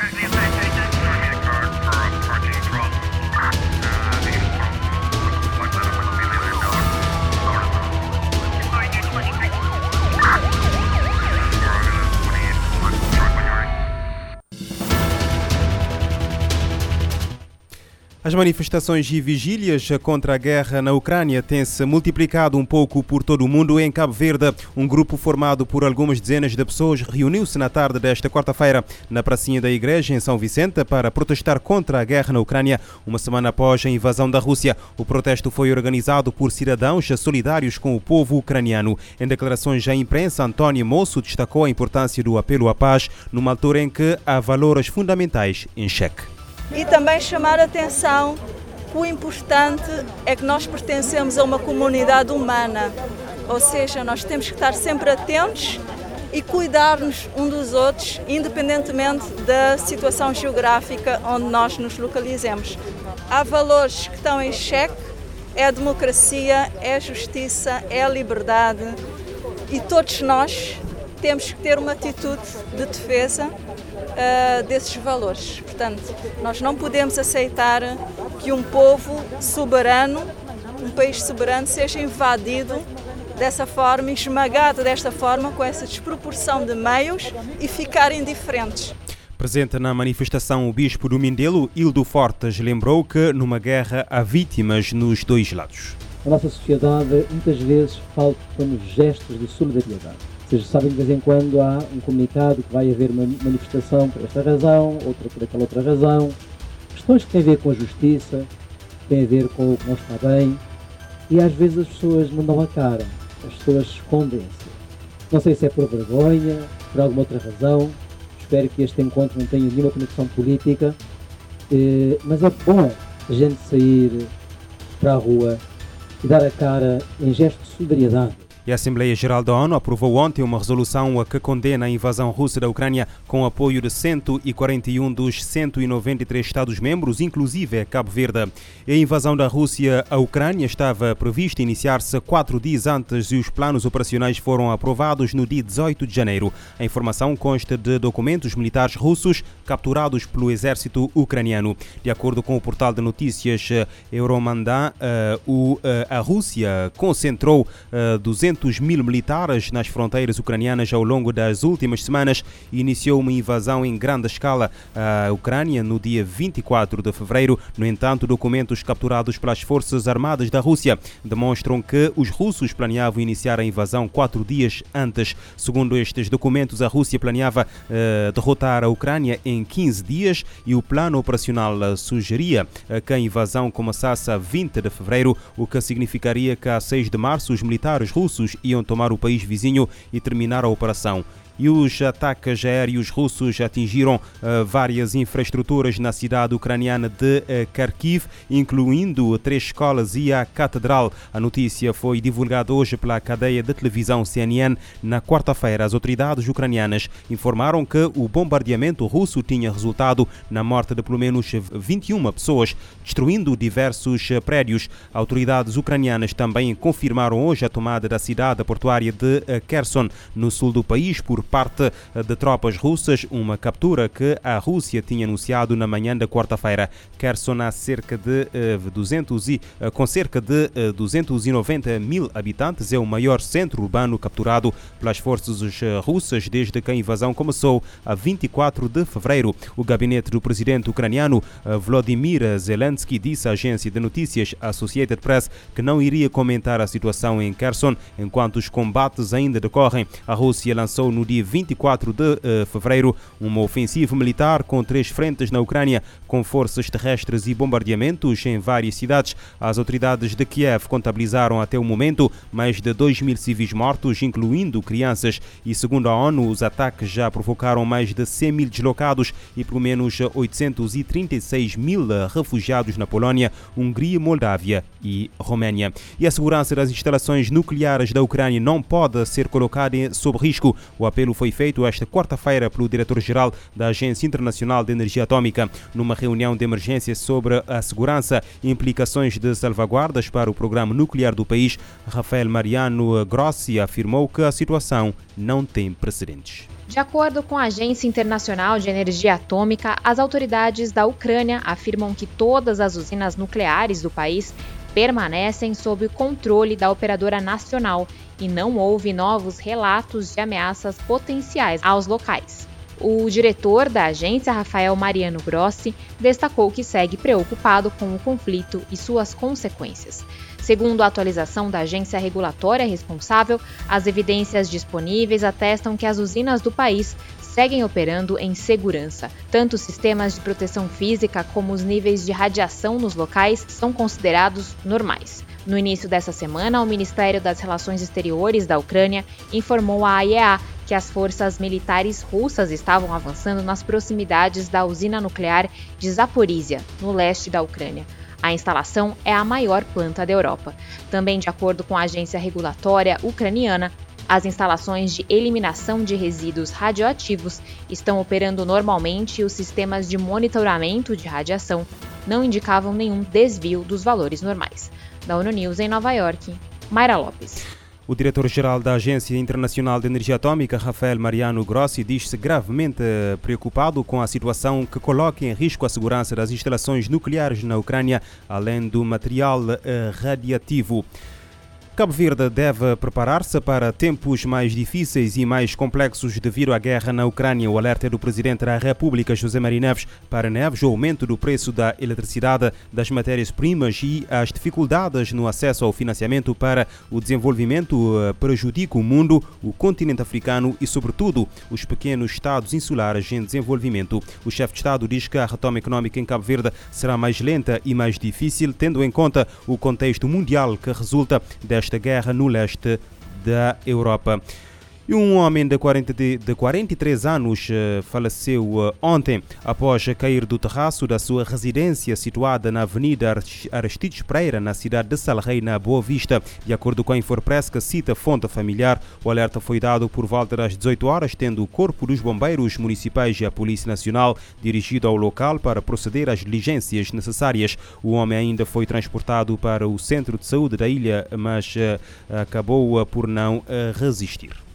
Right As manifestações e vigílias contra a guerra na Ucrânia têm-se multiplicado um pouco por todo o mundo. Em Cabo Verde, um grupo formado por algumas dezenas de pessoas reuniu-se na tarde desta quarta-feira na pracinha da igreja em São Vicente para protestar contra a guerra na Ucrânia, uma semana após a invasão da Rússia. O protesto foi organizado por cidadãos solidários com o povo ucraniano. Em declarações à imprensa, António Moço destacou a importância do apelo à paz numa altura em que há valores fundamentais em xeque e também chamar a atenção o importante é que nós pertencemos a uma comunidade humana, ou seja, nós temos que estar sempre atentos e cuidar-nos um dos outros, independentemente da situação geográfica onde nós nos localizemos. Há valores que estão em xeque, é a democracia, é a justiça, é a liberdade e todos nós temos que ter uma atitude de defesa uh, desses valores. Portanto, nós não podemos aceitar que um povo soberano, um país soberano, seja invadido dessa forma, esmagado desta forma, com essa desproporção de meios e ficar indiferentes. Presente na manifestação, o bispo do Mindelo, Hildo Fortes, lembrou que numa guerra há vítimas nos dois lados. A nossa sociedade muitas vezes faltam gestos de solidariedade seja, sabem de vez em quando há um comunicado que vai haver uma manifestação por esta razão, outra por aquela outra razão. Questões que têm a ver com a justiça, têm a ver com o que não está bem. E às vezes as pessoas não dão a cara, as pessoas escondem-se. Não sei se é por vergonha, por alguma outra razão. Espero que este encontro não tenha nenhuma conexão política. Eh, mas é bom a gente sair para a rua e dar a cara em gesto de solidariedade e a Assembleia Geral da ONU aprovou ontem uma resolução que condena a invasão russa da Ucrânia com apoio de 141 dos 193 Estados-membros, inclusive Cabo Verde. A invasão da Rússia à Ucrânia estava prevista iniciar-se quatro dias antes e os planos operacionais foram aprovados no dia 18 de janeiro. A informação consta de documentos militares russos capturados pelo exército ucraniano. De acordo com o portal de notícias Euromandan, eh, eh, a Rússia concentrou 200 200 mil militares nas fronteiras ucranianas ao longo das últimas semanas iniciou uma invasão em grande escala à Ucrânia no dia 24 de fevereiro. No entanto, documentos capturados pelas Forças Armadas da Rússia demonstram que os russos planeavam iniciar a invasão quatro dias antes. Segundo estes documentos, a Rússia planeava uh, derrotar a Ucrânia em 15 dias e o plano operacional sugeria uh, que a invasão começasse a 20 de fevereiro, o que significaria que a 6 de março os militares russos iam tomar o país vizinho e terminar a operação e os ataques aéreos russos atingiram uh, várias infraestruturas na cidade ucraniana de uh, Kharkiv, incluindo três escolas e a catedral. A notícia foi divulgada hoje pela cadeia de televisão CNN. Na quarta-feira, as autoridades ucranianas informaram que o bombardeamento russo tinha resultado na morte de pelo menos 21 pessoas, destruindo diversos prédios. Autoridades ucranianas também confirmaram hoje a tomada da cidade portuária de Kherson, no sul do país, por parte de tropas russas, uma captura que a Rússia tinha anunciado na manhã da quarta-feira. Kherson cerca de 200 eh, e, eh, com cerca de 290 eh, mil habitantes, é o maior centro urbano capturado pelas forças russas desde que a invasão começou a 24 de fevereiro. O gabinete do presidente ucraniano Vladimir Zelensky disse à agência de notícias Associated Press que não iria comentar a situação em Kherson enquanto os combates ainda decorrem. A Rússia lançou no dia dia 24 de uh, fevereiro uma ofensiva militar com três frentes na Ucrânia, com forças terrestres e bombardeamentos em várias cidades. As autoridades de Kiev contabilizaram até o momento mais de 2 mil civis mortos, incluindo crianças, e segundo a ONU, os ataques já provocaram mais de 100 mil deslocados e pelo menos 836 mil refugiados na Polónia, Hungria, Moldávia e Roménia. E a segurança das instalações nucleares da Ucrânia não pode ser colocada sob risco. O apelo apelo foi feito esta quarta-feira pelo diretor-geral da Agência Internacional de Energia Atômica numa reunião de emergência sobre a segurança e implicações de salvaguardas para o programa nuclear do país. Rafael Mariano Grossi afirmou que a situação não tem precedentes. De acordo com a Agência Internacional de Energia Atômica, as autoridades da Ucrânia afirmam que todas as usinas nucleares do país permanecem sob controle da operadora nacional e não houve novos relatos de ameaças potenciais aos locais. O diretor da agência, Rafael Mariano Grossi, destacou que segue preocupado com o conflito e suas consequências. Segundo a atualização da agência regulatória responsável, as evidências disponíveis atestam que as usinas do país seguem operando em segurança. Tanto os sistemas de proteção física como os níveis de radiação nos locais são considerados normais. No início dessa semana, o Ministério das Relações Exteriores da Ucrânia informou à AIEA que as forças militares russas estavam avançando nas proximidades da usina nuclear de Zaporizhia, no leste da Ucrânia. A instalação é a maior planta da Europa. Também, de acordo com a agência regulatória ucraniana, as instalações de eliminação de resíduos radioativos estão operando normalmente e os sistemas de monitoramento de radiação não indicavam nenhum desvio dos valores normais. Da ONU News em Nova York, Mayra Lopes. O diretor-geral da Agência Internacional de Energia Atômica, Rafael Mariano Grossi, diz-se gravemente preocupado com a situação que coloca em risco a segurança das instalações nucleares na Ucrânia, além do material eh, radiativo. Cabo Verde deve preparar-se para tempos mais difíceis e mais complexos devido à guerra na Ucrânia. O alerta é do Presidente da República, José Maria Neves, para Neves, o aumento do preço da eletricidade, das matérias-primas e as dificuldades no acesso ao financiamento para o desenvolvimento eh, prejudicam o mundo, o continente africano e, sobretudo, os pequenos estados insulares em desenvolvimento. O chefe de Estado diz que a retoma económica em Cabo Verde será mais lenta e mais difícil, tendo em conta o contexto mundial que resulta desta esta guerra no leste da Europa. E um homem de, 40 de, de 43 anos uh, faleceu uh, ontem após cair do terraço da sua residência situada na Avenida Aristides Pereira, na cidade de Salrei, na Boa Vista. De acordo com a Infopress, que cita fonte familiar, o alerta foi dado por volta das 18 horas, tendo o Corpo dos Bombeiros Municipais e a Polícia Nacional dirigido ao local para proceder às diligências necessárias. O homem ainda foi transportado para o centro de saúde da ilha, mas uh, acabou por não resistir.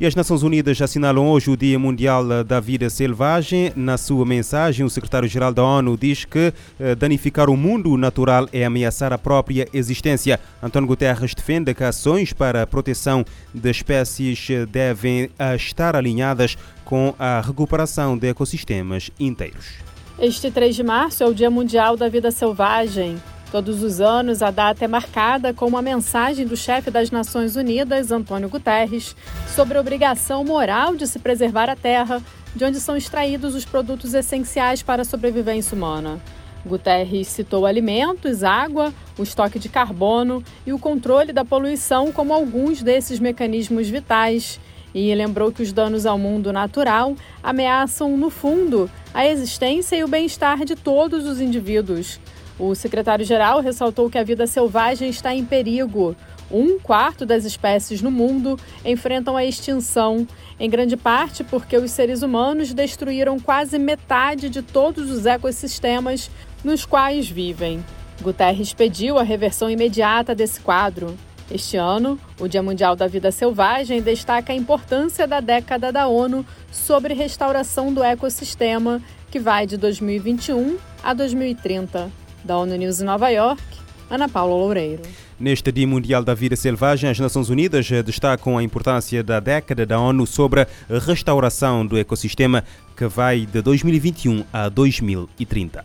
E as Nações Unidas assinalam hoje o Dia Mundial da Vida Selvagem. Na sua mensagem, o secretário-geral da ONU diz que eh, danificar o mundo natural é ameaçar a própria existência. António Guterres defende que ações para a proteção de espécies devem eh, estar alinhadas com a recuperação de ecossistemas inteiros. Este 3 de março é o Dia Mundial da Vida Selvagem. Todos os anos, a data é marcada com uma mensagem do chefe das Nações Unidas, Antônio Guterres, sobre a obrigação moral de se preservar a terra, de onde são extraídos os produtos essenciais para a sobrevivência humana. Guterres citou alimentos, água, o estoque de carbono e o controle da poluição como alguns desses mecanismos vitais. E lembrou que os danos ao mundo natural ameaçam, no fundo, a existência e o bem-estar de todos os indivíduos. O secretário-geral ressaltou que a vida selvagem está em perigo. Um quarto das espécies no mundo enfrentam a extinção, em grande parte porque os seres humanos destruíram quase metade de todos os ecossistemas nos quais vivem. Guterres pediu a reversão imediata desse quadro. Este ano, o Dia Mundial da Vida Selvagem destaca a importância da década da ONU sobre restauração do ecossistema, que vai de 2021 a 2030. Da ONU News em Nova York, Ana Paula Loureiro. Neste Dia Mundial da Vida Selvagem, as Nações Unidas destacam a importância da década da ONU sobre a restauração do ecossistema que vai de 2021 a 2030.